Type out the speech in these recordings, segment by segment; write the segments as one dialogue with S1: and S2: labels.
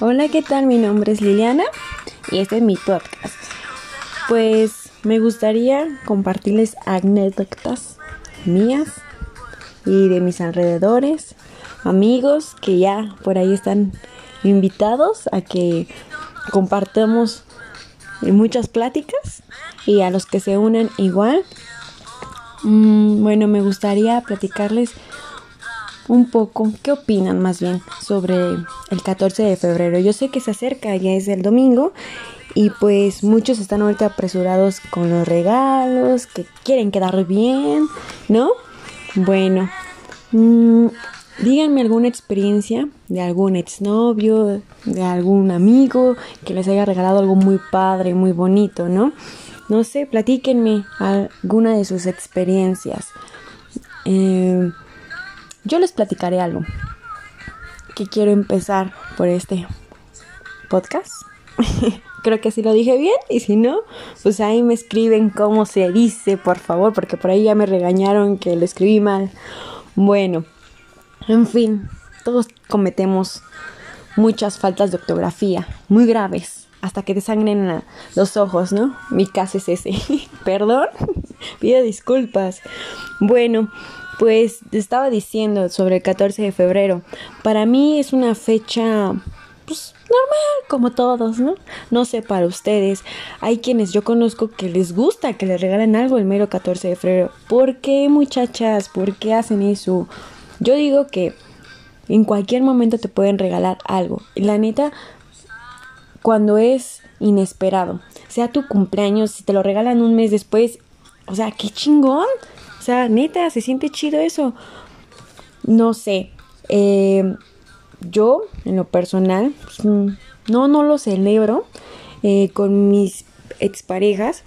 S1: Hola, ¿qué tal? Mi nombre es Liliana y este es mi podcast. Pues me gustaría compartirles anécdotas mías y de mis alrededores, amigos que ya por ahí están invitados a que compartamos muchas pláticas y a los que se unan igual. Mm, bueno, me gustaría platicarles un poco qué opinan más bien sobre el 14 de febrero. Yo sé que se acerca, ya es el domingo y pues muchos están ahorita apresurados con los regalos, que quieren quedar bien, ¿no? Bueno, mmm, díganme alguna experiencia de algún exnovio, de algún amigo que les haya regalado algo muy padre, muy bonito, ¿no? No sé, platíquenme alguna de sus experiencias. Eh, yo les platicaré algo que quiero empezar por este podcast. Creo que si lo dije bien y si no, pues ahí me escriben cómo se dice, por favor, porque por ahí ya me regañaron que lo escribí mal. Bueno, en fin, todos cometemos muchas faltas de ortografía, muy graves, hasta que te sangren los ojos, ¿no? Mi caso es ese. Perdón, pido disculpas. Bueno, pues estaba diciendo sobre el 14 de febrero. Para mí es una fecha pues normal como todos, ¿no? No sé para ustedes. Hay quienes yo conozco que les gusta que les regalen algo el mero 14 de febrero. ¿Por qué, muchachas? ¿Por qué hacen eso? Yo digo que en cualquier momento te pueden regalar algo. La neta cuando es inesperado, sea tu cumpleaños, si te lo regalan un mes después, o sea, qué chingón. O sea, neta, se siente chido eso. No sé. Eh, yo, en lo personal, pues, mm, no, no lo celebro eh, con mis exparejas.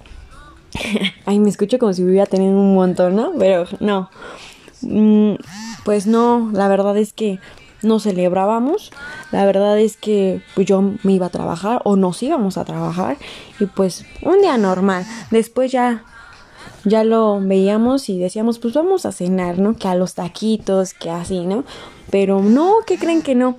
S1: Ay, me escucho como si hubiera tenido un montón, ¿no? Pero no. Mm, pues no, la verdad es que no celebrábamos. La verdad es que pues, yo me iba a trabajar o nos íbamos a trabajar y pues un día normal. Después ya ya lo veíamos y decíamos, pues vamos a cenar, ¿no? Que a los taquitos, que así, ¿no? Pero no, ¿qué creen que no?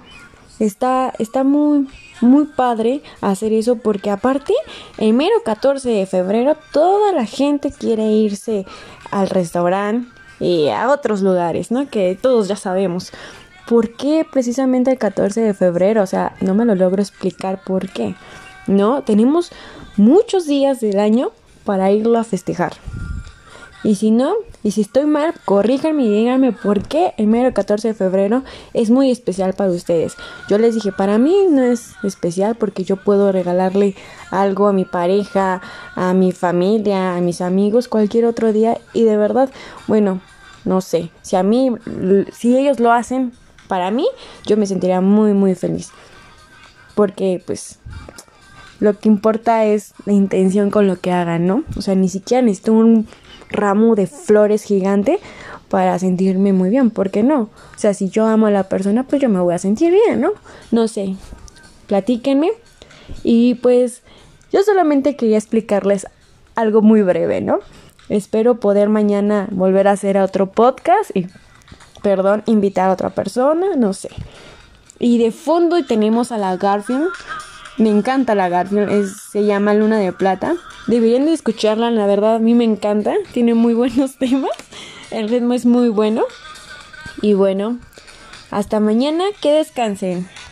S1: Está, está muy, muy padre hacer eso porque aparte, el mero 14 de febrero, toda la gente quiere irse al restaurante y a otros lugares, ¿no? Que todos ya sabemos. ¿Por qué precisamente el 14 de febrero? O sea, no me lo logro explicar por qué. ¿No? Tenemos muchos días del año para irlo a festejar. Y si no, y si estoy mal, corríjanme y díganme por qué el mero 14 de febrero es muy especial para ustedes. Yo les dije, para mí no es especial porque yo puedo regalarle algo a mi pareja, a mi familia, a mis amigos cualquier otro día y de verdad, bueno, no sé, si a mí, si ellos lo hacen, para mí, yo me sentiría muy, muy feliz. Porque pues lo que importa es la intención con lo que hagan, ¿no? O sea, ni siquiera necesito un ramo de flores gigante para sentirme muy bien, ¿por qué no? O sea, si yo amo a la persona, pues yo me voy a sentir bien, ¿no? No sé, platíquenme. Y pues yo solamente quería explicarles algo muy breve, ¿no? Espero poder mañana volver a hacer otro podcast y, perdón, invitar a otra persona, no sé. Y de fondo tenemos a la Garfield. Me encanta la Garfield, se llama Luna de Plata. Deberían de escucharla, la verdad a mí me encanta, tiene muy buenos temas, el ritmo es muy bueno. Y bueno, hasta mañana, que descansen.